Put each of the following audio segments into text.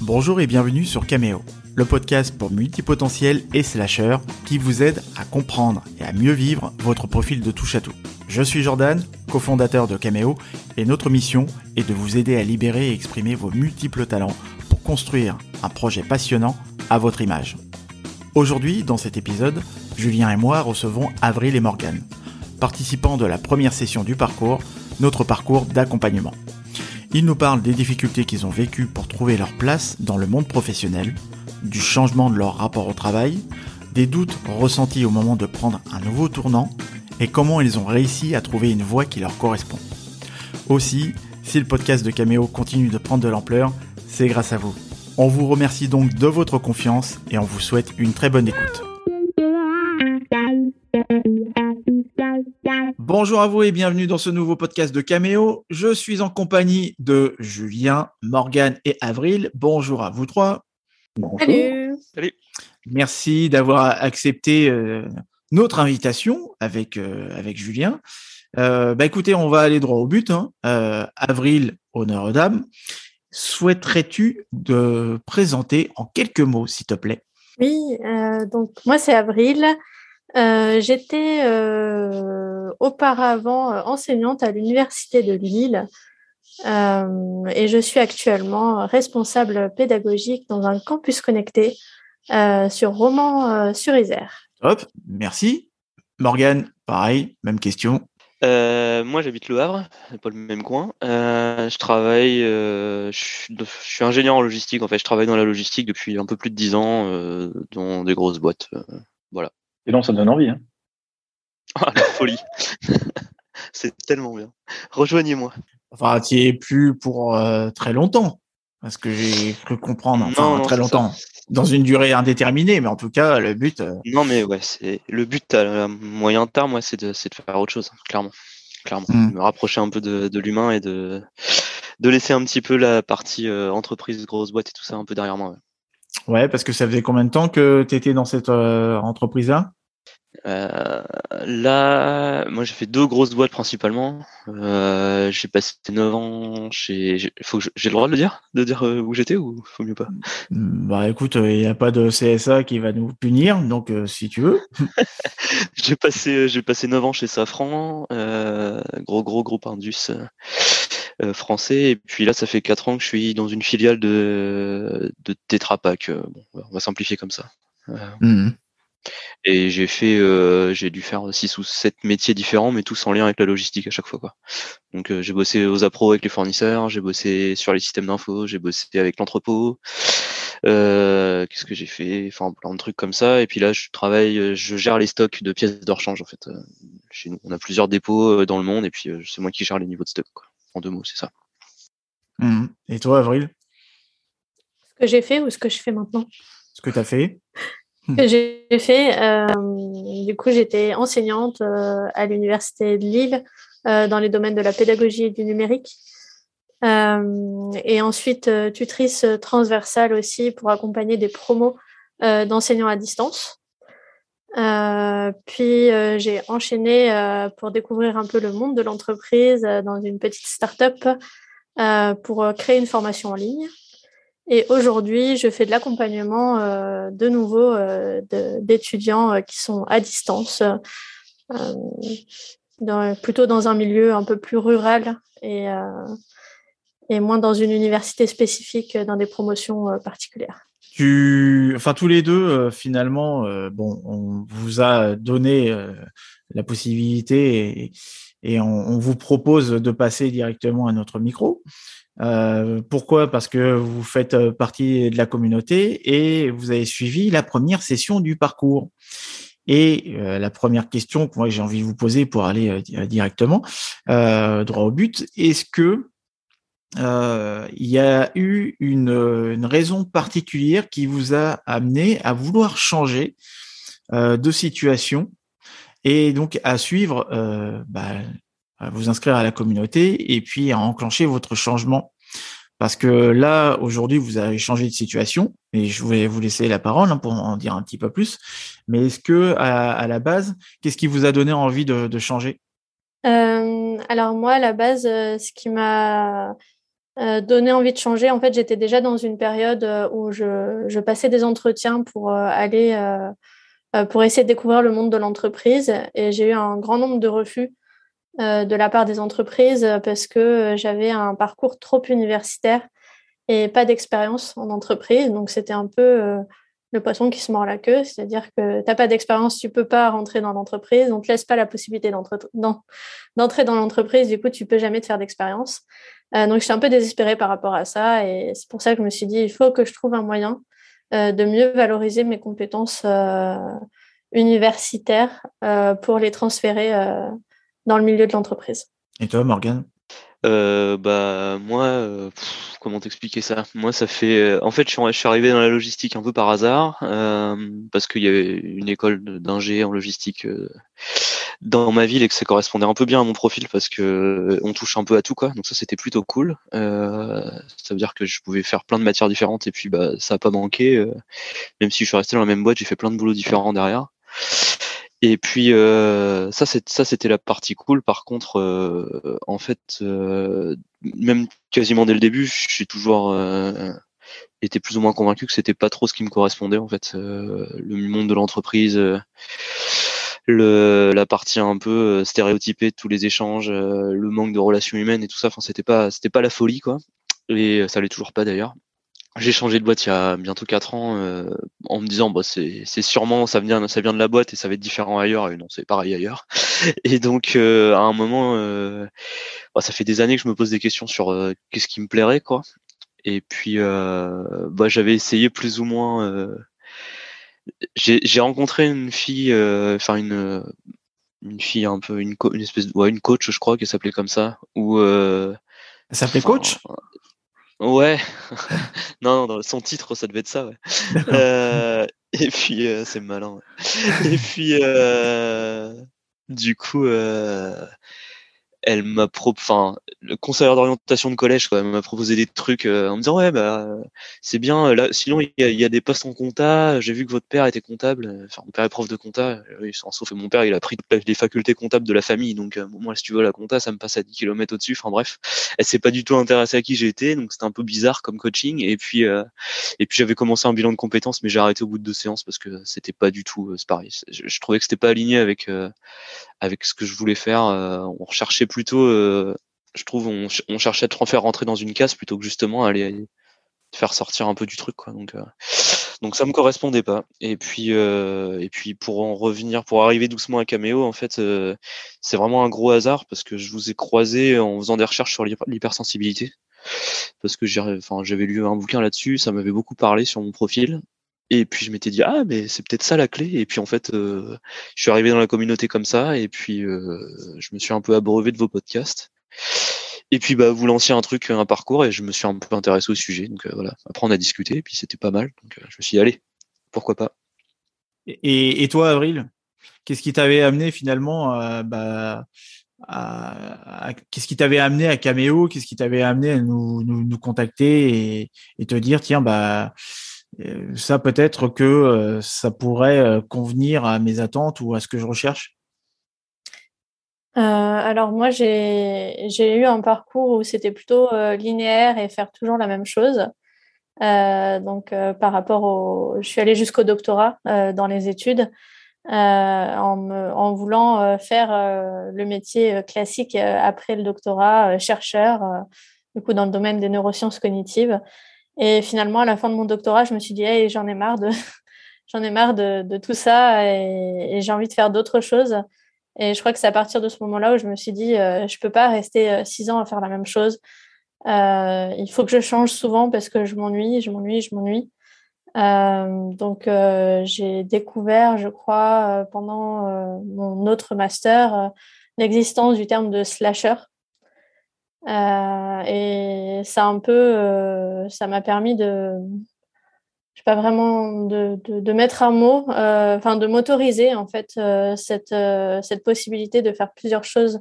Bonjour et bienvenue sur Cameo, le podcast pour multipotentiels et slasheurs qui vous aide à comprendre et à mieux vivre votre profil de touche à tout. Je suis Jordan, cofondateur de Cameo, et notre mission est de vous aider à libérer et exprimer vos multiples talents pour construire un projet passionnant à votre image. Aujourd'hui, dans cet épisode, Julien et moi recevons Avril et Morgane, participants de la première session du parcours, notre parcours d'accompagnement. Ils nous parlent des difficultés qu'ils ont vécues pour trouver leur place dans le monde professionnel, du changement de leur rapport au travail, des doutes ressentis au moment de prendre un nouveau tournant et comment ils ont réussi à trouver une voie qui leur correspond. Aussi, si le podcast de Cameo continue de prendre de l'ampleur, c'est grâce à vous. On vous remercie donc de votre confiance et on vous souhaite une très bonne écoute. Bonjour à vous et bienvenue dans ce nouveau podcast de Caméo. Je suis en compagnie de Julien, Morgane et Avril. Bonjour à vous trois. Bonjour. Salut. Salut. Merci d'avoir accepté euh, notre invitation avec, euh, avec Julien. Euh, bah écoutez, on va aller droit au but. Hein. Euh, Avril, honneur aux dames. Souhaiterais-tu de présenter en quelques mots, s'il te plaît? Oui, euh, donc moi c'est Avril. Euh, J'étais euh, auparavant euh, enseignante à l'Université de Lille euh, et je suis actuellement responsable pédagogique dans un campus connecté euh, sur Romans-sur-Isère. Hop, merci. Morgane, pareil, même question. Euh, moi, j'habite Le Havre, pas le même coin. Euh, je travaille, euh, je, suis, je suis ingénieur en logistique. En fait, je travaille dans la logistique depuis un peu plus de dix ans, euh, dans des grosses boîtes. euh, voilà. Et non, ça donne envie. Hein. Ah, la folie. C'est tellement bien. Rejoignez-moi. Enfin, tu es plus pour euh, très longtemps, parce que j'ai cru comprendre, enfin Non, non, très longtemps, dans une durée indéterminée, mais en tout cas, le but, euh, Non, mais ouais, c'est le but à moyen terme, ouais, c'est de, faire autre chose, clairement, clairement, Mm. me rapprocher un peu de, de l'humain et de de laisser un petit peu la partie euh, entreprise, grosse boîte et tout ça un peu derrière moi. ouais. ouais, parce que ça faisait combien de temps que tu étais dans cette euh, entreprise-là? Euh, là, moi j'ai fait deux grosses boîtes principalement. Euh, j'ai passé 9 ans chez. j'ai- Faut que je- j'ai le droit de le dire, de dire euh, où j'étais ou faut mieux pas? Bah écoute, il n'y a pas de CSA qui va nous punir, donc euh, si tu veux. J'ai passé, j'ai passé 9 ans chez Safran, gros gros groupe Indus français. Et puis là, ça fait 4 ans que je suis dans une filiale de, de Tetra Pak. bon, on va simplifier comme ça. Mhm. Et j'ai fait, euh, j'ai dû faire 6 ou 7 métiers différents, mais tous en lien avec la logistique à chaque fois. Quoi. Donc euh, j'ai bossé aux appros avec les fournisseurs, j'ai bossé sur les systèmes d'info, j'ai bossé avec l'entrepôt. Euh, Qu'est-ce que j'ai fait? Enfin plein de trucs comme ça. Et puis là, je travaille, je gère les stocks de pièces de rechange en fait. Chez nous, on a plusieurs dépôts dans le monde, et puis c'est moi qui gère les niveaux de stock. Quoi. En deux mots, c'est ça. Mhm. Et toi, Avril, Ce que j'ai fait ou ce que je fais maintenant? Ce que tu as fait? Que j'ai fait, euh, du coup j'étais enseignante euh, à l'Université de Lille euh, dans les domaines de la pédagogie et du numérique. Et ensuite tutrice transversale aussi pour accompagner des promos d'enseignants à distance. Puis j'ai enchaîné pour découvrir un peu le monde de l'entreprise dans une petite start-up pour créer une formation en ligne. Et aujourd'hui, je fais de l'accompagnement euh, de nouveau euh, d'étudiants euh, qui sont à distance, plutôt dans un milieu un peu plus rural et, moins dans une université spécifique dans des promotions particulières. tu, enfin tous les deux, finalement, bon, on vous a donné la possibilité et on, on vous propose de passer directement à notre micro. Euh, pourquoi? Parce que vous faites euh, partie de la communauté et vous avez suivi la première session du parcours. Et euh, la première question que moi j'ai envie de vous poser pour aller euh, di- directement euh, droit au but, est-ce que euh, il y a eu une, une raison particulière qui vous a amené à vouloir changer de situation? Et donc à suivre, euh, bah, à vous inscrire à la communauté et puis à enclencher votre changement. Parce que là, aujourd'hui, vous avez changé de situation et je vais vous laisser la parole hein, pour en dire un petit peu plus. Mais est-ce que à, la base, qu'est-ce qui vous a donné envie de, changer? Euh, alors moi, à la base, euh, ce qui m'a donné envie de changer. En fait, j'étais déjà dans une période où je passais des entretiens pour aller pour essayer de découvrir le monde de l'entreprise. Et j'ai eu un grand nombre de refus de la part des entreprises parce que j'avais un parcours trop universitaire et pas d'expérience en entreprise. Donc, c'était un peu le poisson qui se mord la queue, c'est-à-dire que tu n'as pas d'expérience, tu peux pas rentrer dans l'entreprise, on te laisse pas la possibilité d'entrer dans l'entreprise, du coup tu peux jamais te faire d'expérience. Euh, donc j'étais un peu désespérée par rapport à ça. Et c'est pour ça que je me suis dit il faut que je trouve un moyen euh, de mieux valoriser mes compétences euh, universitaires pour les transférer dans le milieu de l'entreprise. Et toi, Morgane? Euh, bah moi, euh, comment t'expliquer ça? Moi, ça fait. Euh, en fait, je suis, arrivé dans la logistique un peu par hasard euh, parce qu'il y avait une école d'ingé en logistique dans ma ville et que ça correspondait un peu bien à mon profil parce que on touche un peu à tout quoi. Donc ça, c'était plutôt cool. ça veut dire que je pouvais faire plein de matières différentes et puis bah ça a pas manqué. même si je suis resté dans la même boîte, j'ai fait plein de boulots différents derrière. Et puis euh, ça, c'était la partie cool. Par contre, euh, en fait, euh, même quasiment dès le début, j'ai toujours été plus ou moins convaincu que c'était pas trop ce qui me correspondait. En fait, le monde de l'entreprise, le la partie un peu stéréotypée de tous les échanges, le manque de relations humaines et tout ça. Enfin, c'était pas c'était pas la folie quoi. Et ça l'est toujours pas d'ailleurs. J'ai changé de boîte il y a bientôt 4 ans euh, en me disant bah c'est sûrement ça vient ça vient de la boîte et ça va être différent ailleurs. Et non c'est pareil ailleurs. Et donc euh, à un moment euh, bah, ça fait des années que je me pose des questions sur qu'est-ce qui me plairait quoi. Et puis bah j'avais essayé plus ou moins j'ai rencontré une fille enfin une une fille un peu une, une espèce de ouais, une coach je crois qui s'appelait comme ça ou elle s'appelait coach? Ouais, non, non, son titre, ça devait être ça, ouais. Euh, et puis, euh, c'est malin. Ouais. Et puis, euh, du coup, euh, elle m'a pro enfin le conseiller d'orientation de collège quoi m'a proposé des trucs euh, en me disant ouais bah c'est bien là sinon il y a, des postes en compta j'ai vu que votre père était comptable enfin mon père est prof de compta oui, sauf que mon père il a pris les facultés comptables de la famille donc euh, moi si tu veux la compta ça me passe à 10 km au-dessus enfin bref. Elle s'est pas du tout intéressée à qui j'étais donc c'était un peu bizarre comme coaching et puis euh, et puis j'avais commencé un bilan de compétences mais j'ai arrêté au bout de deux séances parce que c'était pas du tout c'est pareil. Je, je, trouvais que c'était pas aligné avec avec ce que je voulais faire. Euh, on recherchait plutôt, euh, je trouve, on, cherchait à te faire rentrer dans une case plutôt que justement aller faire sortir un peu du truc. Quoi. Donc, euh, donc ça me correspondait pas. Et puis, et puis pour en revenir, pour arriver doucement à Cameo, en fait, c'est vraiment un gros hasard parce que je vous ai croisé en faisant des recherches sur l'hypersensibilité parce que j'avais lu un bouquin là-dessus, ça m'avait beaucoup parlé sur mon profil. Et puis je m'étais dit ah mais c'est peut-être ça la clé. Et puis en fait, euh, je suis arrivé dans la communauté comme ça. Et puis euh, je me suis un peu abreuvé de vos podcasts. Et puis bah vous lanciez un truc, un parcours, et je me suis un peu intéressé au sujet. Donc euh, voilà. Après on a discuté, et puis c'était pas mal. Donc je me suis dit allez, pourquoi pas? Et, et toi, Avril, qu'est-ce qui t'avait amené finalement bah, à, qu'est-ce qui t'avait amené à Cameo? Qu'est-ce qui t'avait amené à nous, nous, nous contacter et, te dire tiens bah euh, ça peut-être que euh, ça pourrait euh, convenir à mes attentes ou à ce que je recherche alors moi j'ai eu un parcours où c'était plutôt linéaire et faire toujours la même chose. donc par rapport au, je suis allée jusqu'au doctorat dans les études en, en, voulant faire le métier classique après le doctorat, chercheur, du coup dans le domaine des neurosciences cognitives. Et finalement, à la fin de mon doctorat, je me suis dit, hey, j'en ai marre de, j'en ai marre de, tout ça et, j'ai envie de faire d'autres choses. Et je crois que c'est à partir de ce moment-là où je me suis dit, euh, je peux pas rester euh, six ans à faire la même chose. Euh, il faut que je change souvent parce que je m'ennuie, je m'ennuie, je m'ennuie. Euh, donc, j'ai découvert, je crois, pendant mon autre master, l'existence du terme de slasher. Euh, et ça un peu, euh, ça m'a permis de, je sais pas vraiment de, de, mettre un mot, euh, enfin de m'autoriser en fait cette cette possibilité de faire plusieurs choses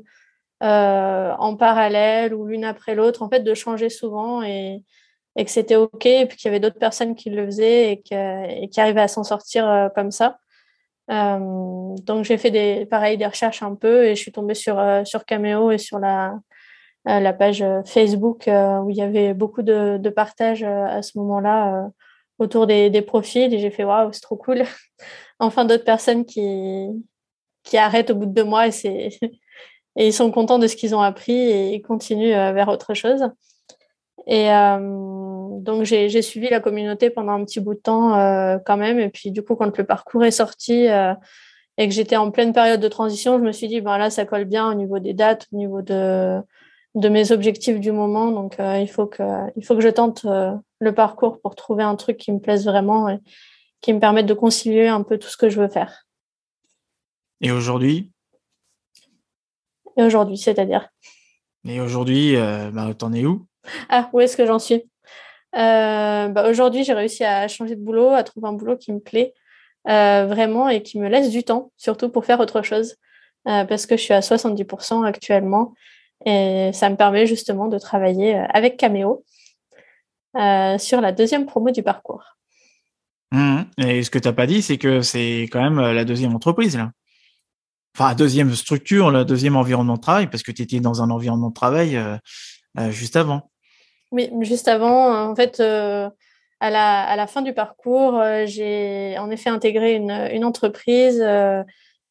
en parallèle ou l'une après l'autre, en fait de changer souvent et et que c'était ok et puis qu'il y avait d'autres personnes qui le faisaient et, que, et qui arrivaient à s'en sortir comme ça. donc j'ai fait des pareil des recherches un peu et je suis tombée sur sur Cameo et sur la la page Facebook où il y avait beaucoup de, de partages à ce moment-là autour des, des, profils et j'ai fait waouh, c'est trop cool. enfin, d'autres personnes qui, qui arrêtent au bout de deux mois et, c'est et ils sont contents de ce qu'ils ont appris et ils continuent vers autre chose. Et donc, j'ai suivi la communauté pendant un petit bout de temps quand même. Et puis, du coup, quand le parcours est sorti, et que j'étais en pleine période de transition, je me suis dit, ben là, ça colle bien au niveau des dates, au niveau de, de mes objectifs du moment. Donc, euh, il, faut que, il faut que je tente euh, le parcours pour trouver un truc qui me plaise vraiment et qui me permette de concilier un peu tout ce que je veux faire. Et aujourd'hui? Et aujourd'hui, c'est-à-dire? Et aujourd'hui, euh, bah, t'en es où? Ah, où est-ce que j'en suis? Bah, Aujourd'hui, j'ai réussi à changer de boulot, à trouver un boulot qui me plaît. Euh, vraiment et qui me laisse du temps, surtout pour faire autre chose, euh, parce que je suis à 70% actuellement et ça me permet justement de travailler euh, avec Cameo sur la deuxième promo du parcours. Mmh. Et ce que tu n'as pas dit, c'est que c'est quand même la deuxième entreprise, là. Enfin, la deuxième structure, le deuxième environnement de travail, parce que tu étais dans un environnement de travail juste avant. Oui, juste avant, en fait, à la, à la fin du parcours, euh, j'ai en effet intégré une, une entreprise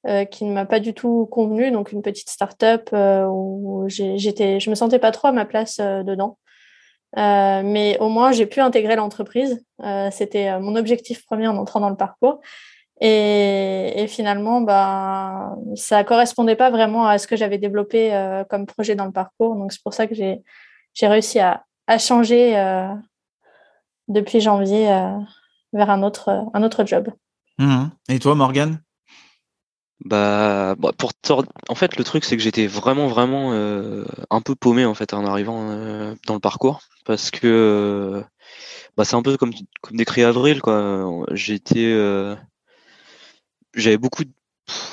euh, euh, qui ne m'a pas du tout convenu, donc une petite start-up où j'étais, je me sentais pas trop à ma place dedans. mais au moins, j'ai pu intégrer l'entreprise. C'était mon objectif premier en entrant dans le parcours. Et, finalement, bah, ça correspondait pas vraiment à ce que j'avais développé comme projet dans le parcours. Donc, c'est pour ça que j'ai, réussi à, à changer depuis janvier euh, vers un autre, un autre job. Mmh. Et toi, Morgane? Bah, bah, pour en fait le truc c'est que j'étais vraiment vraiment euh, un peu paumé en fait en arrivant euh, dans le parcours. Parce que bah, c'est un peu comme comme décrit Avril quoi. J'étais j'avais beaucoup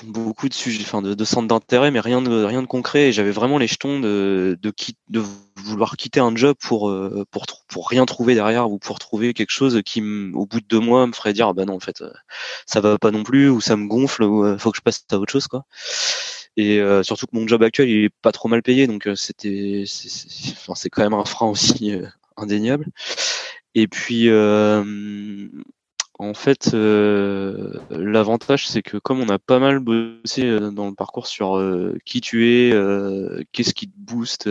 de beaucoup de sujets, enfin de, centres d'intérêt, mais rien de rien de concret. Et j'avais vraiment les jetons de de, de vouloir quitter un job pour euh, pour pour rien trouver derrière ou pour trouver quelque chose qui, au bout de deux mois, me ferait dire ah bah non en fait euh, ça va pas non plus ou ça me gonfle ou euh, faut que je passe à autre chose quoi. Et surtout que mon job actuel il est pas trop mal payé, donc c'était c'est quand même un frein aussi indéniable. Et puis en fait, euh, l'avantage, c'est que comme on a pas mal bossé euh, dans le parcours sur euh, qui tu es, qu'est-ce qui te booste,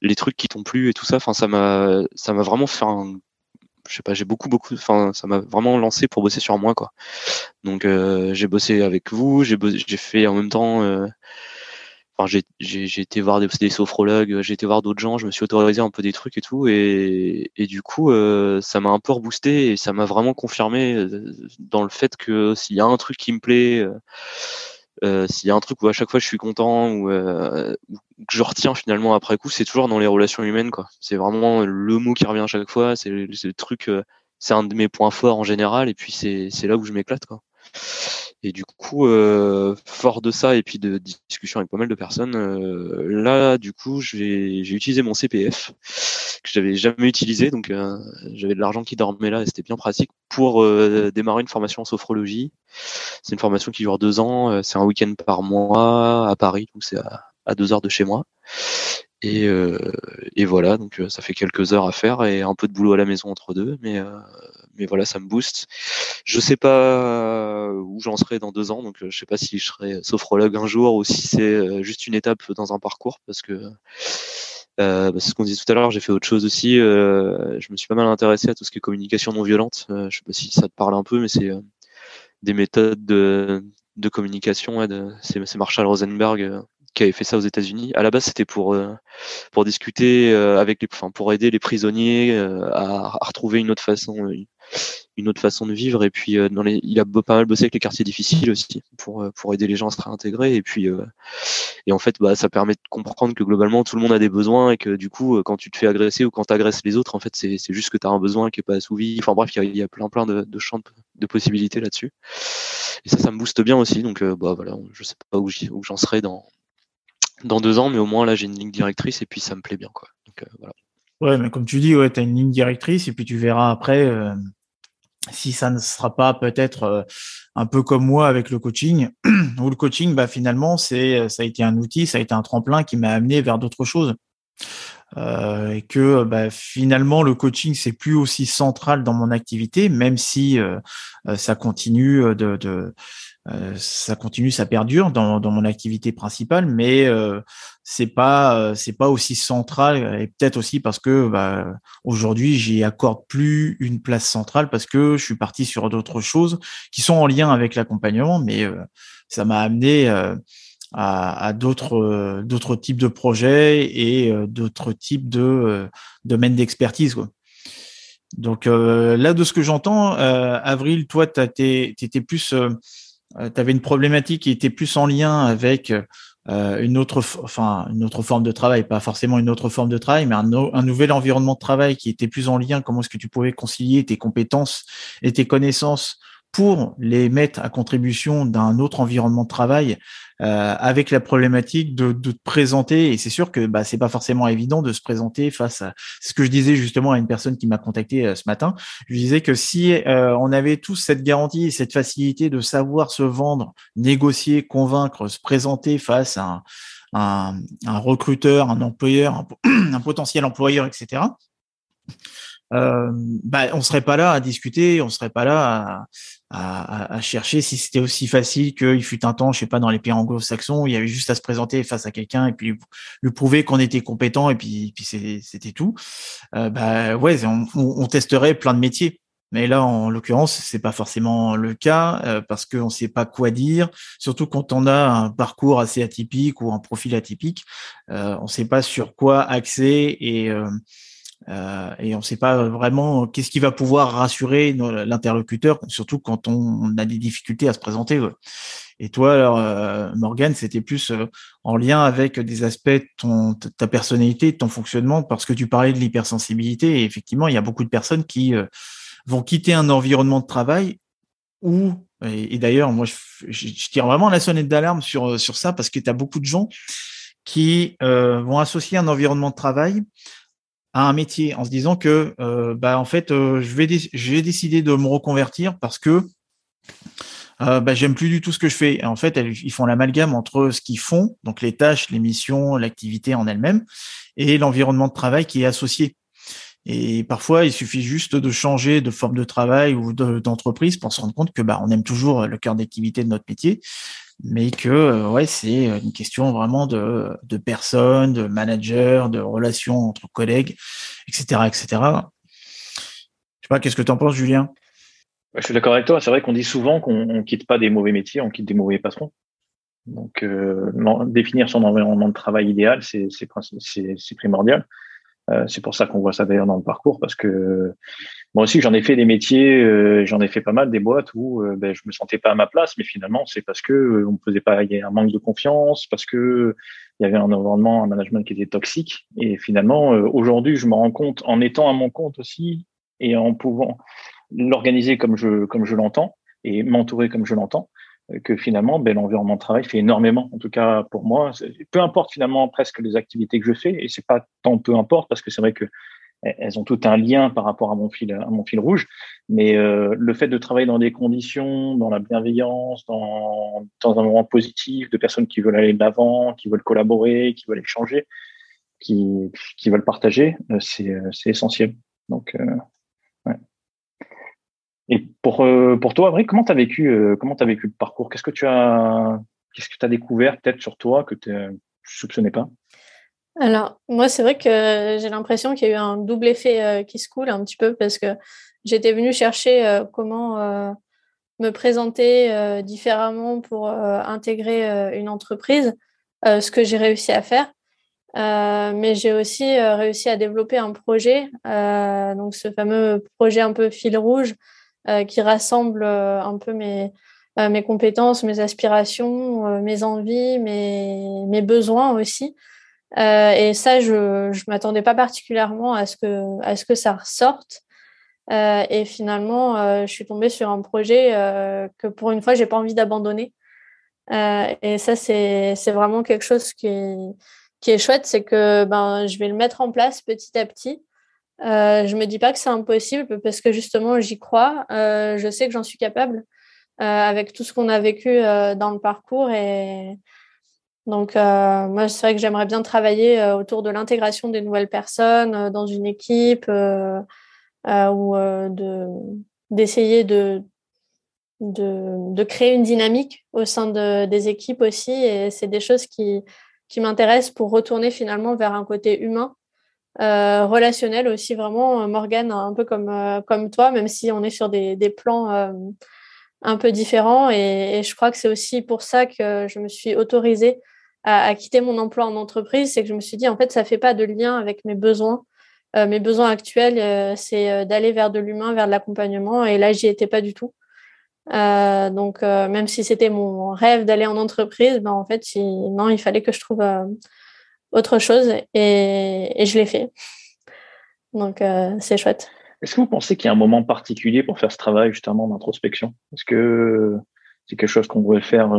les trucs qui t'ont plu et tout ça, enfin, ça m'a, ça m'a vraiment fait un, je sais pas, j'ai beaucoup, beaucoup, enfin, ça m'a vraiment lancé pour bosser sur moi, quoi. Donc, j'ai bossé avec vous, j'ai, j'ai fait en même temps Enfin, j'ai été voir des, des sophrologues, j'ai été voir d'autres gens, je me suis autorisé un peu des trucs et tout, et, et du coup, euh, ça m'a un peu reboosté et ça m'a vraiment confirmé euh, dans le fait que s'il y a un truc qui me plaît, euh, euh s'il y a un truc où à chaque fois je suis content ou que je retiens finalement après coup, c'est toujours dans les relations humaines, quoi. C'est vraiment le mot qui revient à chaque fois, c'est le, truc, c'est un de mes points forts en général, et puis c'est là où je m'éclate, quoi. Et du coup, euh, fort de ça et puis de discussions avec pas mal de personnes, euh, là, du coup, j'ai utilisé mon CPF que j'avais jamais utilisé, donc euh, j'avais de l'argent qui dormait là et c'était bien pratique pour démarrer une formation en sophrologie. C'est une formation qui dure deux ans, c'est un week-end par mois à Paris, donc c'est à, à, deux heures de chez moi. Et, et voilà, donc ça fait quelques heures à faire et un peu de boulot à la maison entre deux, mais mais voilà, ça me booste. Je sais pas où j'en serai dans deux ans, donc je sais pas si je serai sophrologue un jour ou si c'est juste une étape dans un parcours, parce que euh, bah, c'est ce qu'on disait tout à l'heure, j'ai fait autre chose aussi. Euh, je me suis pas mal intéressé à tout ce qui est communication non violente. Euh, je sais pas si ça te parle un peu, mais c'est des méthodes de, de communication. Ouais, c'est Marshall Rosenberg qui avait fait ça aux États-Unis. À la base, c'était pour pour discuter avec les, enfin pour aider les prisonniers à, à, retrouver une autre façon, une autre façon de vivre. Et puis, euh, dans les, il a pas mal bossé avec les quartiers difficiles aussi pour, euh, pour aider les gens à se réintégrer. Et puis, euh, et en fait, bah, ça permet de comprendre que globalement, tout le monde a des besoins et que du coup, quand tu te fais agresser ou quand tu agresses les autres, en fait, c'est juste que tu as un besoin qui est pas assouvi. Enfin bref, il y, a, plein, plein de, de champs de, possibilités là-dessus. Et ça, ça me booste bien aussi. Donc, bah voilà, je sais pas où j'en serai dans, dans deux ans, mais au moins là, j'ai une ligne directrice et puis ça me plaît bien, quoi. Voilà. Ouais, mais comme tu dis, tu as une ligne directrice et puis tu verras après si ça ne sera pas peut-être euh, un peu comme moi avec le coaching, où le coaching, bah, finalement, ça a été un outil, ça a été un tremplin qui m'a amené vers d'autres choses. Euh, et que bah, finalement le coaching c'est plus aussi central dans mon activité, même si euh, euh, ça continue de, de ça continue, ça perdure dans, dans mon activité principale, mais c'est pas c'est pas aussi central et peut-être aussi parce que bah, aujourd'hui j'y accorde plus une place centrale parce que je suis parti sur d'autres choses qui sont en lien avec l'accompagnement, mais ça m'a amené à, d'autres euh, d'autres types de projets et euh, d'autres types de euh, domaines d'expertise. Donc là, de ce que j'entends, Avril, toi, tu étais plus, tu avais une problématique qui était plus en lien avec une autre, enfin une autre forme de travail, pas forcément une autre forme de travail, mais un, un nouvel environnement de travail qui était plus en lien. Comment est-ce que tu pouvais concilier tes compétences et tes connaissances pour les mettre à contribution d'un autre environnement de travail euh, avec la problématique de, de te présenter. Et c'est sûr que bah, c'est pas forcément évident de se présenter face à ce que je disais justement à une personne qui m'a contacté euh, ce matin. Je disais que si euh, on avait tous cette garantie et cette facilité de savoir se vendre, négocier, convaincre, se présenter face à un, un, recruteur, un employeur, un, un potentiel employeur, etc euh, bah, on serait pas là à discuter, on serait pas là à, à, chercher si c'était aussi facile qu'il fut un temps, je sais pas, dans les pays anglo-saxons, il y avait juste à se présenter face à quelqu'un et puis lui, prouver qu'on était compétent et puis, puis c'était tout. Euh, bah ouais, on, on, testerait plein de métiers. Mais là, en l'occurrence, c'est pas forcément le cas euh, parce qu'on ne sait pas quoi dire. Surtout quand on a un parcours assez atypique ou un profil atypique, euh, on ne sait pas sur quoi axer et euh, et on ne sait pas vraiment qu'est-ce qui va pouvoir rassurer l'interlocuteur, surtout quand on, a des difficultés à se présenter. Et toi, alors, euh, Morgane, c'était plus euh, en lien avec des aspects de ta personnalité, de ton fonctionnement, parce que tu parlais de l'hypersensibilité. Et effectivement, il y a beaucoup de personnes qui vont quitter un environnement de travail où, et, d'ailleurs, moi, je, je, tire vraiment la sonnette d'alarme sur, sur ça, parce que tu as beaucoup de gens qui vont associer un environnement de travail à un métier en se disant que euh, bah en fait euh, je vais j'ai décidé de me reconvertir parce que euh, bah, j'aime plus du tout ce que je fais. En fait, ils font l'amalgame entre ce qu'ils font, donc les tâches, les missions, l'activité en elle-même, et l'environnement de travail qui est associé. Et parfois, il suffit juste de changer de forme de travail ou d'entreprise pour se rendre compte que bah, on aime toujours le cœur d'activité de notre métier, mais que euh, ouais, c'est une question vraiment de, de personnes, de managers, de relations entre collègues, etc., etc. Je sais pas, qu'est-ce que tu en penses, Julien? Je suis d'accord avec toi. C'est vrai qu'on dit souvent qu'on ne quitte pas des mauvais métiers, on quitte des mauvais patrons. Donc, euh, définir son environnement de travail idéal, c'est primordial. Euh, c'est pour ça qu'on voit ça d'ailleurs dans le parcours, parce que moi aussi j'en ai fait des métiers, euh, j'en ai fait pas mal des boîtes où euh, ben, je me sentais pas à ma place, mais finalement c'est parce que on me faisait pas, il y a un manque de confiance, parce que il y avait un environnement, un management qui était toxique. Et finalement aujourd'hui je me rends compte en étant à mon compte aussi et en pouvant l'organiser comme je comme je l'entends et m'entourer comme je l'entends, que finalement, ben, l'environnement de travail fait énormément. En tout cas, pour moi, peu importe finalement presque les activités que je fais, et c'est pas tant peu importe parce que c'est vrai que eh, elles ont tout un lien par rapport à mon fil, à mon fil rouge. Mais euh, le fait de travailler dans des conditions, dans la bienveillance, dans, dans un moment positif, de personnes qui veulent aller de l'avant, qui veulent collaborer, qui veulent échanger, qui, qui veulent partager, euh, c'est, euh, c'est essentiel. Donc, et pour, euh, pour toi, Avril, comment tu as vécu euh, comment vécu le parcours? Qu'est-ce que tu as qu'est-ce que as découvert peut-être sur toi que tu ne soupçonnais pas? Alors, moi, c'est vrai que j'ai l'impression qu'il y a eu un double effet euh, qui se coule un petit peu parce que j'étais venue chercher comment me présenter différemment pour intégrer une entreprise, ce que j'ai réussi à faire. mais j'ai aussi réussi à développer un projet, donc ce fameux projet un peu fil rouge, qui rassemble euh, un peu mes, euh, mes compétences, mes aspirations, mes envies, mes, mes besoins aussi. et ça, je ne m'attendais pas particulièrement à ce que, à ce que ça ressorte. et finalement, je suis tombée sur un projet que pour une fois, j'ai pas envie d'abandonner. et ça, c'est vraiment quelque chose qui est, qui est chouette, c'est que ben, je vais le mettre en place petit à petit. Euh, je me dis pas que c'est impossible parce que justement j'y crois. Euh, je sais que j'en suis capable euh, avec tout ce qu'on a vécu euh, dans le parcours et Donc, moi, c'est vrai que j'aimerais bien travailler autour de l'intégration des nouvelles personnes dans une équipe ou de, d'essayer de, de, de, créer une dynamique au sein de, des équipes aussi. Et c'est des choses qui, qui m'intéressent pour retourner finalement vers un côté humain, euh, relationnel aussi, vraiment. Euh, Morgane, un peu comme, euh, comme toi, même si on est sur des, des plans euh, un peu différents. Et, et je crois que c'est aussi pour ça que je me suis autorisée à, à, quitter mon emploi en entreprise. C'est que je me suis dit, en fait, ça fait pas de lien avec mes besoins. Euh, mes besoins actuels, c'est d'aller vers de l'humain, vers de l'accompagnement. Et là, j'y étais pas du tout. Euh, donc, euh, même si c'était mon rêve d'aller en entreprise, ben, en fait, non, il fallait que je trouve euh, autre chose et, et je l'ai fait. Donc, euh, c'est chouette. Est-ce que vous pensez qu'il y a un moment particulier pour faire ce travail justement d'introspection? Est-ce que c'est quelque chose qu'on devrait faire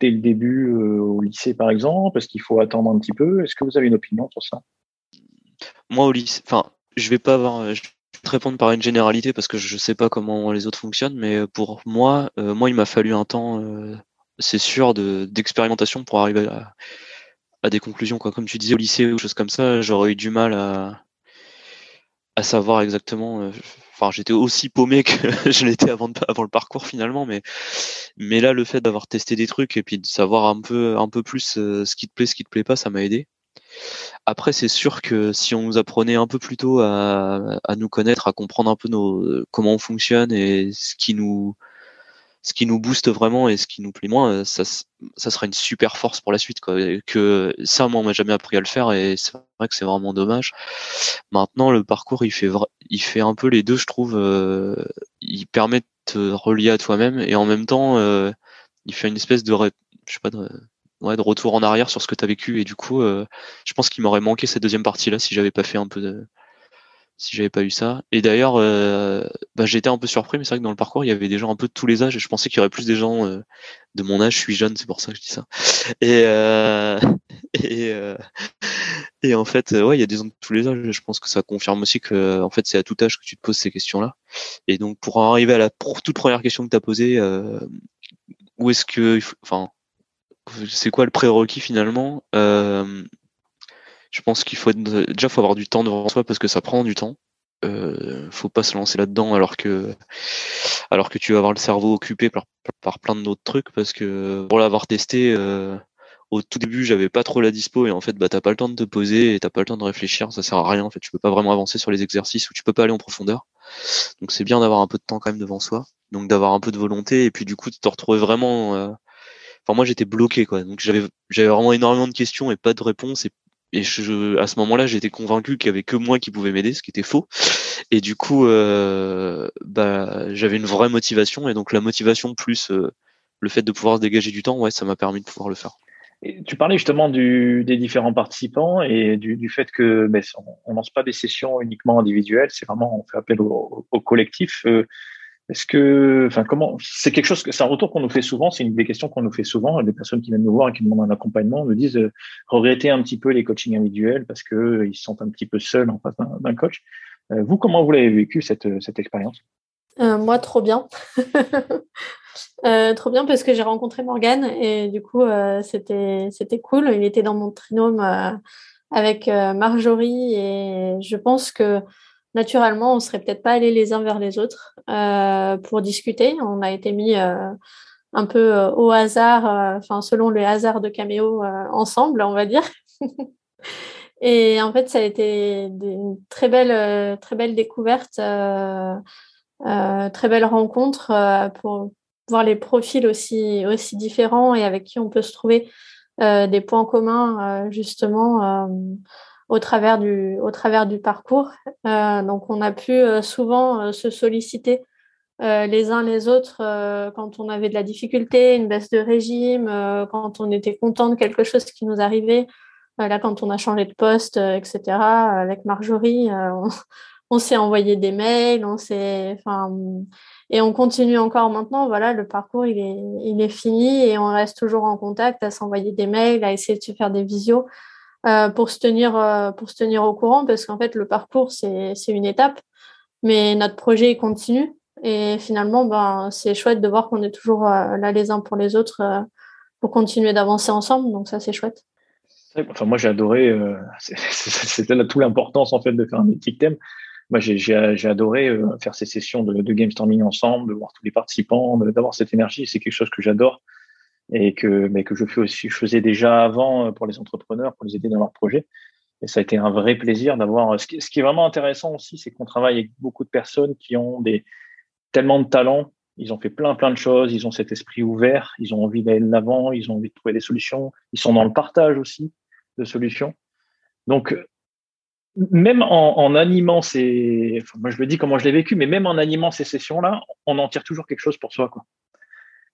dès le début au lycée, par exemple? Est-ce qu'il faut attendre un petit peu? Est-ce que vous avez une opinion sur ça? Moi, au lycée, enfin, je vais pas avoir, je te répondre par une généralité parce que je sais pas comment les autres fonctionnent, mais pour moi, euh, moi, il m'a fallu un temps, euh, c'est sûr, d'expérimentation pour arriver à, à, des conclusions. Quoi. Comme tu disais au lycée ou choses comme ça, j'aurais eu du mal à, à savoir exactement. Euh, enfin, j'étais aussi paumé que je l'étais avant, avant le parcours finalement, mais, mais là, le fait d'avoir testé des trucs et puis de savoir un peu, un peu plus ce qui te plaît, ce qui te plaît pas, ça m'a aidé. Après, c'est sûr que si on nous apprenait un peu plus tôt à, à, nous connaître, à comprendre un peu nos, comment on fonctionne et ce qui nous, ce qui nous booste vraiment et ce qui nous plaît moins, ça, ça sera une super force pour la suite. Que ça, moi, on m'a jamais appris à le faire et c'est vrai que c'est vraiment dommage. Maintenant, le parcours, il fait, un peu les deux, je trouve. Euh, il permet de te relier à toi-même et en même temps, euh, il fait une espèce de, je sais pas, ouais, de retour en arrière sur ce que tu as vécu. Et du coup, euh, je pense qu'il m'aurait manqué cette deuxième partie-là si j'avais pas fait un peu de. Si j'avais pas eu ça. Et d'ailleurs, euh, bah, j'étais un peu surpris, mais c'est vrai que dans le parcours, il y avait des gens un peu de tous les âges. Et je pensais qu'il y aurait plus des gens euh, de mon âge. Je suis jeune, c'est pour ça que je dis ça. Et, euh, et, euh, et en fait, ouais, il y a des gens de tous les âges. Je pense que ça confirme aussi que, en fait, c'est à tout âge que tu te poses ces questions-là. Et donc, pour arriver à la toute première question que tu as posée, où est-ce que, enfin, c'est quoi le prérequis finalement? Euh, Je pense qu'il faut déjà faut avoir du temps devant soi parce que ça prend du temps. Euh, faut pas se lancer là-dedans alors que alors que tu vas avoir le cerveau occupé par, par plein d'autres trucs parce que pour l'avoir testé euh, au tout début j'avais pas trop la dispo et en fait bah t'as pas le temps de te poser et t'as pas le temps de réfléchir ça sert à rien en fait tu peux pas vraiment avancer sur les exercices ou tu peux pas aller en profondeur donc c'est bien d'avoir un peu de temps quand même devant soi donc d'avoir un peu de volonté et puis du coup de te retrouver vraiment euh, enfin moi j'étais bloqué quoi. Donc j'avais j'avais vraiment énormément de questions et pas de réponses et, et je, à ce moment-là j'étais convaincu qu'il y avait que moi qui pouvais m'aider, ce qui était faux. Et du coup euh, bah j'avais une vraie motivation et donc la motivation plus euh, le fait de pouvoir se dégager du temps, ouais, ça m'a permis de pouvoir le faire. Tu parlais justement du, des différents participants et du, du fait que ben, on, lance pas des sessions uniquement individuelles, c'est vraiment on fait appel au, au collectif. Euh, est-ce que, enfin, comment, c'est quelque chose que, c'est un retour qu'on nous fait souvent, c'est une des questions qu'on nous fait souvent. Les personnes qui viennent nous voir et qui demandent un accompagnement nous disent euh, regretter un petit peu les coachings individuels parce que euh, ils se sentent un petit peu seuls en face d'un coach. Euh, vous, comment vous l'avez vécu cette, cette expérience? Euh, Moi, trop bien. trop bien parce que j'ai rencontré Morgane et du coup, c'était, c'était cool. Il était dans mon trinôme avec Marjorie et je pense que naturellement, on serait peut-être pas allés les uns vers les autres euh, pour discuter. On a été mis euh, un peu euh, au hasard, enfin selon le hasard de caméo ensemble, on va dire. Et en fait, ça a été une très belle, très belle découverte, très belle rencontre pour voir les profils aussi aussi différents et avec qui on peut se trouver des points communs justement au travers du, au travers du parcours. Euh, donc, on a pu euh, souvent euh, se solliciter euh, les uns les autres quand on avait de la difficulté, une baisse de régime, quand on était content de quelque chose qui nous arrivait. là, quand on a changé de poste, etc. Avec Marjorie, on, on s'est envoyé des mails, on s'est, enfin, et on continue encore maintenant. Voilà, le parcours il est, il est fini et on reste toujours en contact, à s'envoyer des mails, à essayer de se faire des visios. Euh, pour se tenir euh, pour se tenir au courant parce qu'en fait le parcours c'est c'est une étape mais notre projet continue et finalement ben c'est chouette de voir qu'on est toujours euh, là les uns pour les autres pour continuer d'avancer ensemble. Donc ça, c'est chouette. Enfin, moi, j'ai adoré. C'était là toute l'importance en fait de faire un éthique thème. Moi, j'ai adoré faire ces sessions de, de game storming ensemble, de voir tous les participants, d'avoir cette énergie. C'est quelque chose que j'adore et que, mais que je fais aussi, je faisais déjà avant euh, pour les entrepreneurs, pour les aider dans leurs projets. Et ça a été un vrai plaisir d'avoir. Ce, ce, qui est vraiment intéressant aussi, c'est qu'on travaille avec beaucoup de personnes qui ont tellement de talents. Ils ont fait plein plein de choses. Ils ont cet esprit ouvert. Ils ont envie d'aller de l'avant. Ils ont envie de trouver des solutions. Ils sont dans le partage aussi de solutions. Donc même en, animant ces, moi je le dis comment je l'ai vécu, mais même en animant ces sessions-là, on en tire toujours quelque chose pour soi, quoi.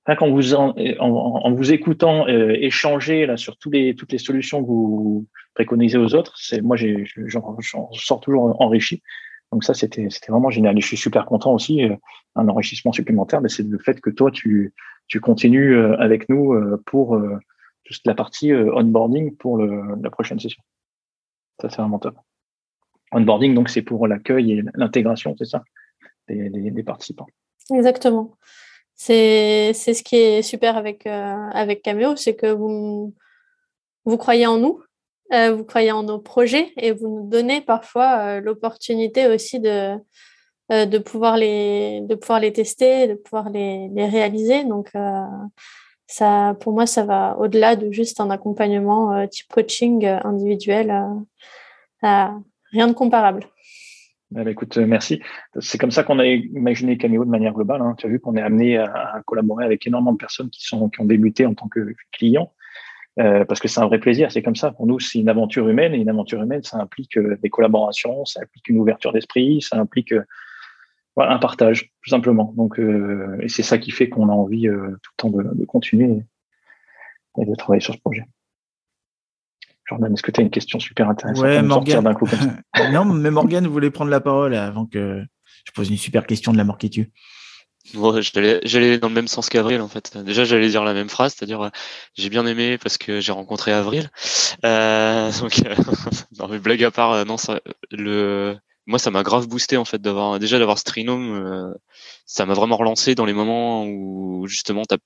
En, vous écoutant euh, échanger là sur toutes les solutions que vous préconisez aux autres, moi j'en sors toujours enrichi. Donc ça c'était vraiment génial. Et je suis super content aussi. Euh, un enrichissement supplémentaire, mais c'est le fait que toi tu continues euh, avec nous pour juste la partie onboarding pour la prochaine session. Ça c'est vraiment top. Onboarding, donc c'est pour l'accueil et l'intégration, c'est ça, des, participants. Exactement. C'est ce qui est super avec, euh, avec Cameo, c'est que vous, vous croyez en nous, euh, vous croyez en nos projets et vous nous donnez parfois euh, l'opportunité aussi de, euh, de, pouvoir les, de pouvoir les tester, de pouvoir les, les réaliser. Donc, ça, pour moi, ça va au-delà de juste un accompagnement type coaching individuel. Rien de comparable. Eh ben, écoute, euh, merci. C'est comme ça qu'on a imaginé Cameo de manière globale. Hein. Tu as vu qu'on est amené à, collaborer avec énormément de personnes qui, ont débuté en tant que clients, euh, parce que c'est un vrai plaisir. C'est comme ça. Pour nous, c'est une aventure humaine, et une aventure humaine, ça implique euh, des collaborations, ça implique une ouverture d'esprit, ça implique un partage, tout simplement. Donc, et c'est ça qui fait qu'on a envie tout le temps de continuer et de travailler sur ce projet. Jordan, est-ce que tu as une question super intéressante ouais, Morgan... non, mais Morgan voulait prendre la parole avant que je pose une super question de la mort qui tue. j'allais dans le même sens qu'Avril en fait. Déjà, j'allais dire la même phrase, c'est-à-dire euh, j'ai bien aimé parce que j'ai rencontré Avril. Euh, donc, euh, non mais blague à part, euh, non, ça, le, moi ça m'a grave boosté en fait d'avoir déjà d'avoir Strinome. ça m'a vraiment relancé dans les moments où justement t'as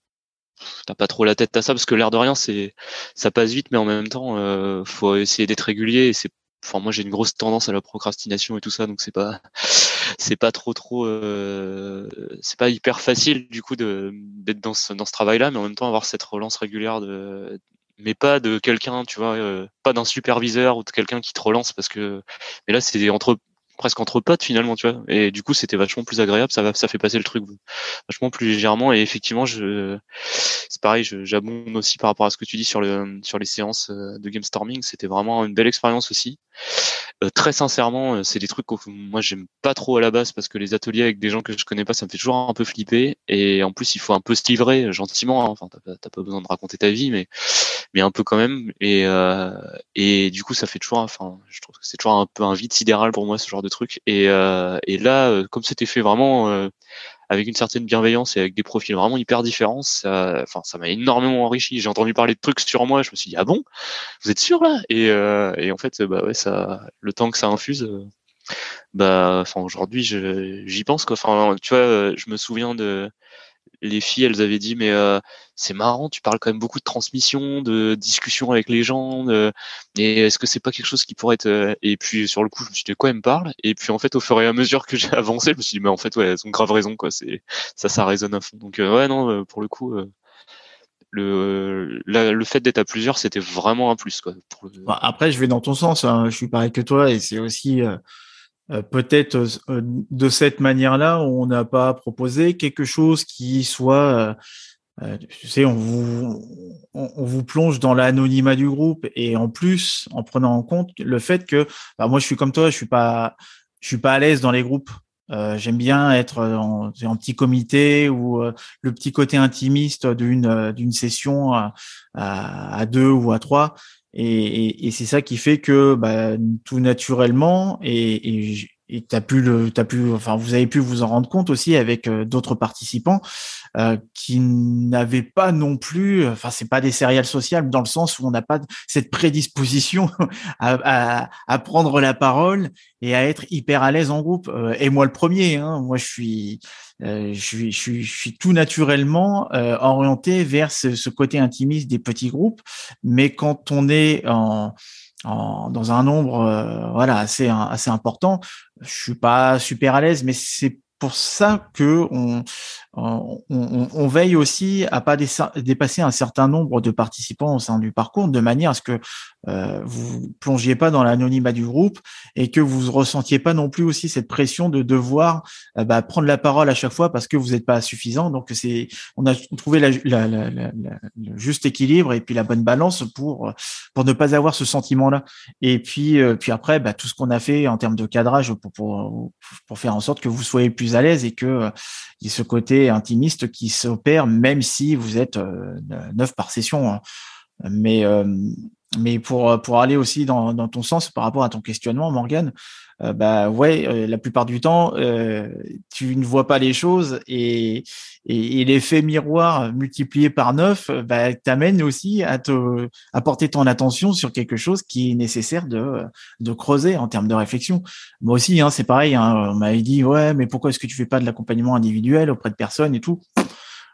t'as pas trop la tête à ça parce que l'air de rien c'est ça passe vite mais en même temps euh, faut essayer d'être régulier et c'est enfin moi j'ai une grosse tendance à la procrastination et tout ça donc c'est pas c'est pas trop trop euh, c'est pas hyper facile du coup d'être dans ce dans ce travail là mais en même temps avoir cette relance régulière de mais pas de quelqu'un tu vois euh, pas d'un superviseur ou de quelqu'un qui te relance parce que mais là c'est entre presque entre potes finalement, tu vois. Et du coup, c'était vachement plus agréable. Ça va, ça fait passer le truc vachement plus légèrement. Et effectivement, je, c'est pareil, j'abonde aussi par rapport à ce que tu dis sur le, sur les séances euh, de game storming. C'était vraiment une belle expérience aussi. Euh, très sincèrement, euh, c'est des trucs que moi j'aime pas trop à la base parce que les ateliers avec des gens que je connais pas, ça me fait toujours un peu flipper. Et en plus, il faut un peu se livrer gentiment. Hein. Enfin, t'as pas, besoin de raconter ta vie, mais mais un peu quand même. Et et du coup, ça fait toujours, enfin, je trouve que c'est toujours un peu un vide sidéral pour moi ce genre de truc. Et, euh, et là, euh, comme c'était fait vraiment euh, avec une certaine bienveillance et avec des profils vraiment hyper différents, ça, enfin, ça m'a énormément enrichi. J'ai entendu parler de trucs sur moi, je me suis dit ah bon, vous êtes sûr là? Et, et en fait, bah ouais, ça, le temps que ça infuse, bah, enfin aujourd'hui, j'y pense quoi. Enfin, tu vois, je me souviens de les filles, elles avaient dit mais euh, c'est marrant, tu parles quand même beaucoup de transmission, de discussion avec les gens, et est-ce que c'est pas quelque chose qui pourrait être euh, Et puis sur le coup, je me suis dit de quoi elles me parlent? Et puis en fait, au fur et à mesure que j'ai avancé, je me suis dit mais en fait ouais, elles ont grave raison quoi. C'est ça, ça résonne à fond. Donc euh, ouais non, pour le coup. le, le fait d'être à plusieurs, c'était vraiment un plus. Quoi, bah, Après, je vais dans ton sens. Hein. Je suis pareil que toi, et c'est aussi euh, peut-être euh, de cette manière-là, on n'a pas proposé quelque chose qui soit, euh, tu sais, on vous, on, vous plonge dans l'anonymat du groupe et en plus, en prenant en compte le fait que, bah, moi, je suis comme toi, je suis pas, je suis pas à l'aise dans les groupes. J'aime bien être en, en, petit comité ou le petit côté intimiste d'une d'une session à, à, deux ou à trois. Et, c'est ça qui fait que bah, tout naturellement, et, et, pu le, as pu, enfin, vous avez pu vous en rendre compte aussi avec euh, d'autres participants euh, qui n'avaient pas non plus, enfin, c'est pas des céréales sociales dans le sens où on n'a pas cette prédisposition à, à, à, prendre la parole et à être hyper à l'aise en groupe. Euh, et moi le premier, hein, moi je suis, je, suis, je, je suis tout naturellement orienté vers ce, ce, côté intimiste des petits groupes. Mais quand on est en, en dans un nombre voilà assez assez important, je suis pas super à l'aise, mais c'est pour ça que on, on, on, veille aussi à pas dépasser un certain nombre de participants au sein du parcours, de manière à ce que euh, vous plongiez pas dans l'anonymat du groupe et que vous ressentiez pas non plus aussi cette pression de devoir euh, bah, prendre la parole à chaque fois parce que vous n'êtes pas suffisant. Donc c'est, on a trouvé la, la, la, le juste équilibre et puis la bonne balance pour pour ne pas avoir ce sentiment-là. Et puis euh, puis après, bah, tout ce qu'on a fait en termes de cadrage pour, pour pour faire en sorte que vous soyez plus à l'aise et que euh, il y ait ce côté intimiste qui s'opère même si vous êtes euh, neuf par session. Hein. Mais euh, mais pour pour aller aussi dans, dans ton sens par rapport à ton questionnement, Morgane, euh, bah ouais, euh, la plupart du temps, euh, tu ne vois pas les choses et, et, l'effet miroir multiplié par neuf bah, t'amène aussi à te à porter ton attention sur quelque chose qui est nécessaire de, de creuser en termes de réflexion. Moi aussi, hein, c'est pareil. Hein, on m'avait dit ouais, mais pourquoi est-ce que tu fais pas de l'accompagnement individuel auprès de personnes et tout?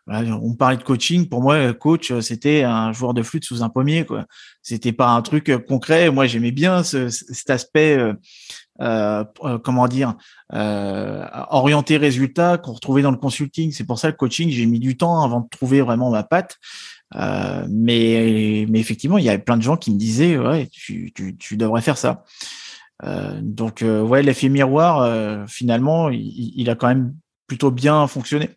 On parlait de coaching. Pour moi, coach, c'était un joueur de flûte sous un pommier. Quoi. C'était pas un truc concret. Moi, j'aimais bien ce, cet aspect euh, euh, comment dire, euh, orienté résultat qu'on retrouvait dans le consulting. C'est pour ça le coaching, j'ai mis du temps avant de trouver vraiment ma patte. Euh, mais, mais effectivement, il y avait plein de gens qui me disaient, ouais, tu, tu, tu devrais faire ça. Euh, donc, ouais, l'effet miroir, finalement, il, il, a quand même plutôt bien fonctionné.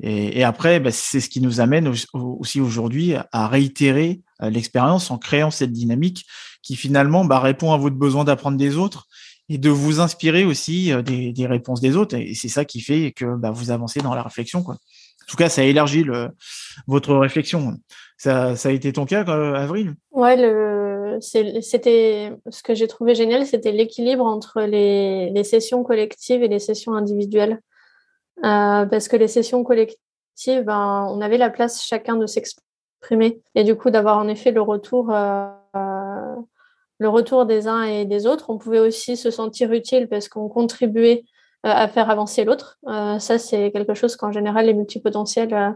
Et, et après, bah, c'est ce qui nous amène aussi aujourd'hui à réitérer l'expérience en créant cette dynamique qui finalement bah, répond à votre besoin d'apprendre des autres et de vous inspirer aussi euh, des, des réponses des autres. Et c'est ça qui fait que bah, vous avancez dans la réflexion. Quoi. En tout cas, ça élargit le, votre réflexion. Ça, ça a été ton cas, Avril? Ouais, c'était ce que j'ai trouvé génial, c'était l'équilibre entre les, les, sessions collectives et les sessions individuelles. Euh, parce que les sessions collectives, ben, on avait la place chacun de s'exprimer et du coup d'avoir en effet le retour euh, le retour des uns et des autres. On pouvait aussi se sentir utile parce qu'on contribuait euh, à faire avancer l'autre. Euh, ça, c'est quelque chose qu'en général, les multipotentiels euh,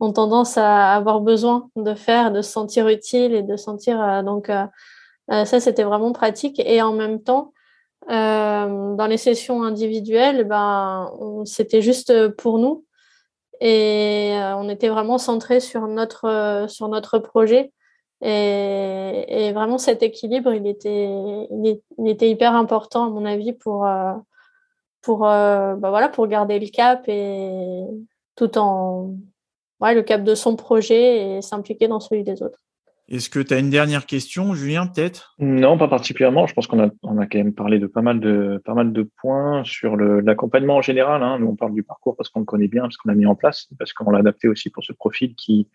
ont tendance à avoir besoin de faire, de se sentir utile et de sentir. donc, ça, c'était vraiment pratique. Et en même temps, dans les sessions individuelles, ben, c'était juste pour nous. Et on était vraiment centré sur notre, sur notre projet. Et, et, vraiment, cet équilibre, il était, il, était hyper important, à mon avis, pour, euh, pour, euh, bah voilà, pour garder le cap et tout en ouais, le cap de son projet et s'impliquer dans celui des autres. Est-ce que tu as une dernière question, Julien, peut-être? Non, pas particulièrement. Je pense qu'on a, on a quand même parlé de pas mal de, pas mal de points sur l'accompagnement en général. Hein. Nous, on parle du parcours parce qu'on le connaît bien, parce qu'on l'a mis en place, parce qu'on l'a adapté aussi pour ce profil qui,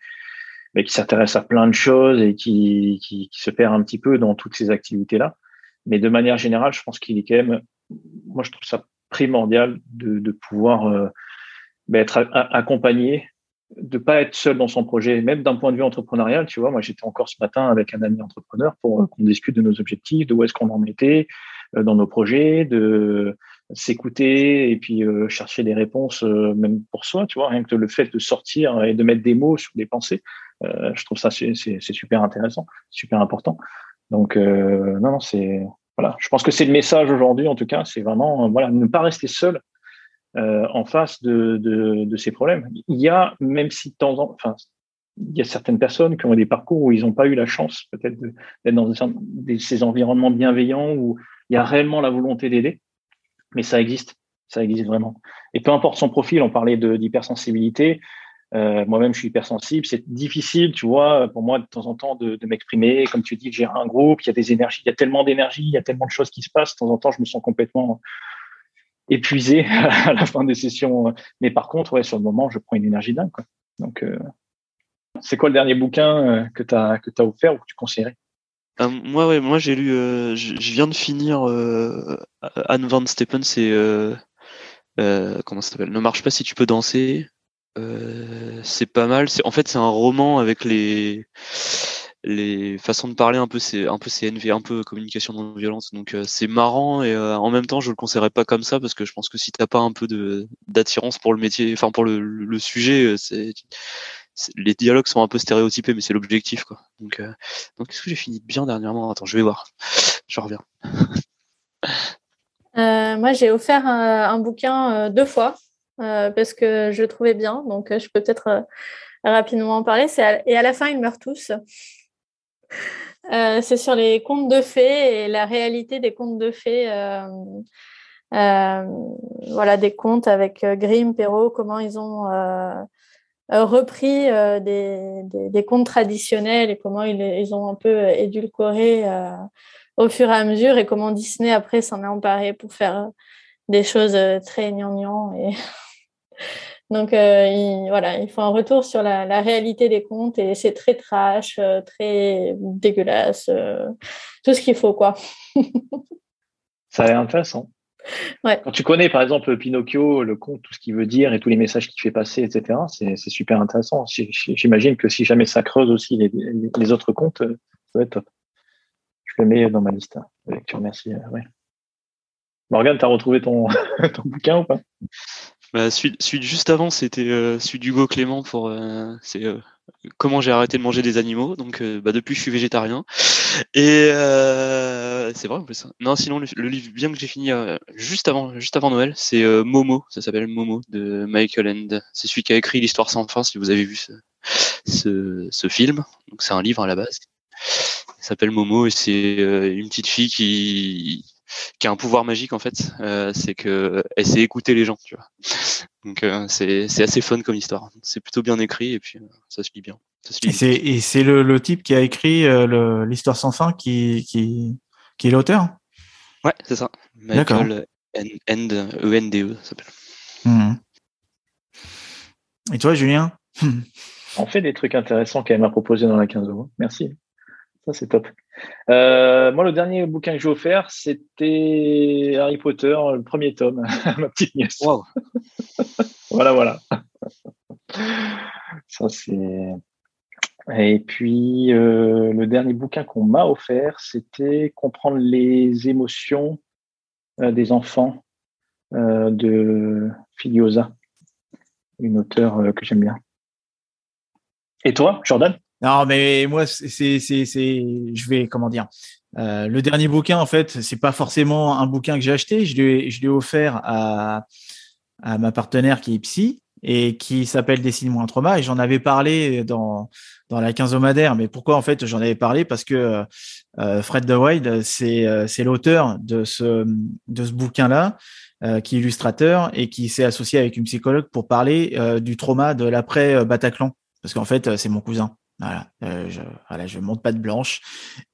mais qui s'intéresse à plein de choses et qui, qui, qui, se perd un petit peu dans toutes ces activités-là. Mais de manière générale, je pense qu'il est quand même, moi je trouve ça primordial de, de pouvoir euh, ben, être accompagné, de pas être seul dans son projet, même d'un point de vue entrepreneurial. Tu vois, moi j'étais encore ce matin avec un ami entrepreneur pour euh, qu'on discute de nos objectifs, de où est-ce qu'on en était euh, dans nos projets, de s'écouter et puis euh, chercher des réponses même pour soi. Tu vois, rien que le fait de sortir et de mettre des mots sur des pensées je trouve ça c'est super intéressant, super important. Donc euh, non, non, c'est voilà. Je pense que c'est le message aujourd'hui, en tout cas, c'est vraiment voilà ne pas rester seul euh, en face de, ces problèmes. Il y a même si de temps en enfin il y a certaines personnes qui ont des parcours où ils n'ont pas eu la chance peut-être d'être dans ces environnements bienveillants où il y a réellement la volonté d'aider, mais ça existe, ça existe vraiment. Et peu importe son profil, on parlait d'hypersensibilité, euh, Moi-même, je suis hypersensible. C'est difficile, tu vois, pour moi, de temps en temps, de, m'exprimer. Comme tu dis, j'ai un groupe, il y a des énergies, il y a tellement d'énergie, il y a tellement de choses qui se passent. De temps en temps, je me sens complètement épuisé à la fin des sessions. Mais par contre, ouais, sur le moment, je prends une énergie dingue. Donc, euh, c'est quoi le dernier bouquin euh, que tu as, offert ou que tu conseillerais? Moi, ouais, moi j'ai lu, je, viens de finir Anne Van Steppen, c'est comment ça s'appelle? Ne marche pas si tu peux danser. Euh, c'est pas mal. En fait, c'est un roman avec les les façons de parler un peu c'est un peu CNV, un peu communication non violente. Donc c'est marrant et en même temps je le conseillerais pas comme ça parce que je pense que si t'as pas un peu de d'attirance pour le métier, enfin pour le, sujet, les dialogues sont un peu stéréotypés, mais c'est l'objectif, quoi. Donc, euh, donc est-ce que j'ai fini bien dernièrement? Attends, je vais voir. Je reviens. Euh, moi, j'ai offert un, bouquin euh, deux fois parce que je trouvais bien, donc je peux peut-être rapidement en parler. Et à la fin, ils meurent tous. c'est sur les contes de fées et la réalité des contes de fées. voilà, des contes avec Grimm, Perrault, comment ils ont euh, repris euh, des, des, contes traditionnels et comment ils, ils ont un peu édulcoré euh, au fur et à mesure et comment Disney après s'en est emparé pour faire des choses très gnangnang et donc il, voilà il faut un retour sur la, la réalité des contes et c'est très trash très dégueulasse tout ce qu'il faut quoi ça a l'air intéressant quand tu connais, par exemple, Pinocchio, le conte, tout ce qu'il veut dire et tous les messages qu'il fait passer, etc., c'est super intéressant. J'imagine que si jamais ça creuse aussi les, autres contes, ça va être top. Je le mets dans ma liste Merci. Euh, ouais. Morgane, tu as retrouvé ton, ton bouquin ou pas? Bah, celui, juste avant, c'était euh, celui d'Hugo Clément pour euh, c'est euh, comment j'ai arrêté de manger des animaux. Donc bah, depuis, je suis végétarien. Et c'est vrai en plus. Hein. Non, sinon le, livre bien que j'ai fini juste avant, juste avant Noël, c'est Momo. Ça s'appelle Momo de Michael End. C'est celui qui a écrit l'histoire sans fin. Si vous avez vu ce, ce, ce film, donc c'est un livre à la base. Il s'appelle Momo et c'est une petite fille qui qui a un pouvoir magique en fait, euh, c'est que elle sait écouter les gens, tu vois. Donc euh, c'est c'est assez fun comme histoire. C'est plutôt bien écrit et puis euh, ça se lit bien. et c'est le, le, type qui a écrit l'histoire sans fin qui qui qui est l'auteur. Ouais, c'est ça. Michael End E N D E s'appelle. Mmh. Et toi, Julien? On fait des trucs intéressants qu'elle m'a proposé dans la 15 euros. Merci. Ça, c'est top. Euh, moi, le dernier bouquin que j'ai offert, c'était Harry Potter, le premier tome, ma petite nièce. voilà, voilà. Ça, c'est. Et puis, euh, le dernier bouquin qu'on m'a offert, c'était Comprendre les émotions euh, des enfants de Filiosa, une auteure que j'aime bien. Et toi, Jordan? Non, mais moi, c'est, c'est, c'est, je vais, comment dire, euh, le dernier bouquin, en fait, c'est pas forcément un bouquin que j'ai acheté. Je l'ai, je l'ai offert à, à ma partenaire qui est psy et qui s'appelle Dessine-moi un trauma. Et j'en avais parlé dans, dans la quinzomadaire. Mais pourquoi, en fait, j'en avais parlé? Parce que euh, Fred De c'est, euh, c'est l'auteur de ce, de ce bouquin-là. Euh, qui est illustrateur et qui s'est associé avec une psychologue pour parler euh, du trauma de l'après Bataclan parce qu'en fait c'est mon cousin voilà, euh, je, voilà, je monte pas de blanche.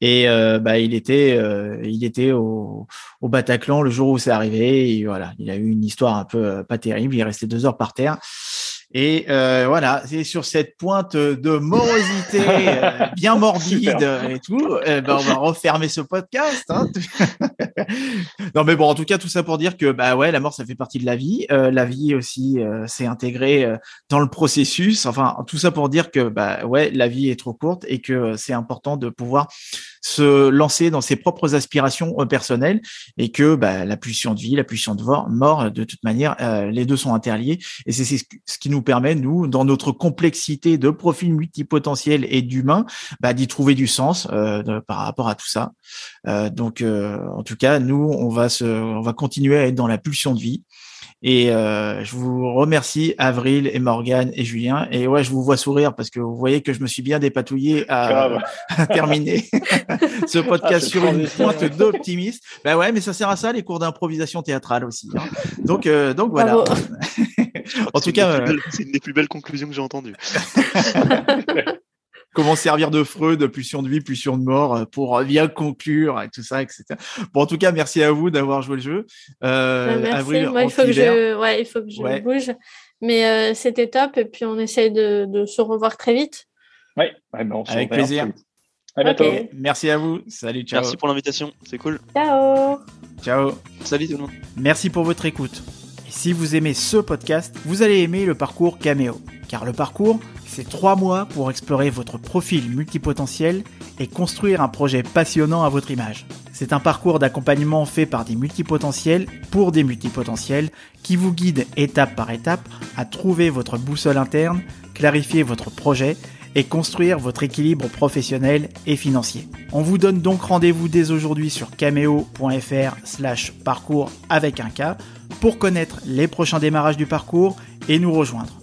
Et euh, bah, il était, euh, il était au, Bataclan le jour où c'est arrivé. Voilà, il a eu une histoire un peu pas terrible. Il est resté deux heures par terre. Et euh, voilà, c'est sur cette pointe de morosité euh, bien morbide et tout, euh, ben on va refermer ce podcast. Hein. non mais bon, en tout cas, tout ça pour dire que bah ouais, la mort, ça fait partie de la vie. la vie aussi, c'est intégré dans le processus. Enfin, tout ça pour dire que bah ouais, la vie est trop courte et que c'est important de pouvoir se lancer dans ses propres aspirations personnelles et que bah, la pulsion de vie, la pulsion de mort, de toute manière, les deux sont interliés et c'est ce qui nous permet, nous, dans notre complexité de profils multipotentiels et d'humains, bah, d'y trouver du sens euh, par rapport à tout ça. Euh, donc, euh, en tout cas, nous, on va se, on va continuer à être dans la pulsion de vie. Et euh, je vous remercie, Avril et Morgane et Julien. Et ouais, je vous vois sourire parce que vous voyez que je me suis bien dépatouillé à, terminer ce podcast ah, sur une pointe d'optimisme. Ben ouais, mais ça sert à ça, les cours d'improvisation théâtrale aussi. Hein. Donc, euh, donc voilà. en tout cas, euh, c'est une des plus belles conclusions que j'ai entendues. comment servir de Freud, de pulsion de vie, pulsion de mort euh, pour bien conclure et tout ça, etc. Bon, en tout cas, merci à vous d'avoir joué le jeu. Euh, bah, merci. Moi, il faut que je, ouais, il faut que je bouge. Mais euh, c'était top et puis on essaye de, de, se revoir très vite. Oui, ouais, bon, avec plaisir. À bientôt. Merci à vous. Salut, ciao. Merci pour l'invitation. C'est cool. Ciao. Ciao. Salut tout le monde. Merci pour votre écoute si vous aimez ce podcast, vous allez aimer le parcours Cameo. Car le parcours, c'est trois mois pour explorer votre profil multipotentiel et construire un projet passionnant à votre image. C'est un parcours d'accompagnement fait par des multipotentiels pour des multipotentiels qui vous guide étape par étape à trouver votre boussole interne, clarifier votre projet et construire votre équilibre professionnel et financier. On vous donne donc rendez-vous dès aujourd'hui sur cameo.fr slash parcours avec un K pour connaître les prochains démarrages du parcours et nous rejoindre.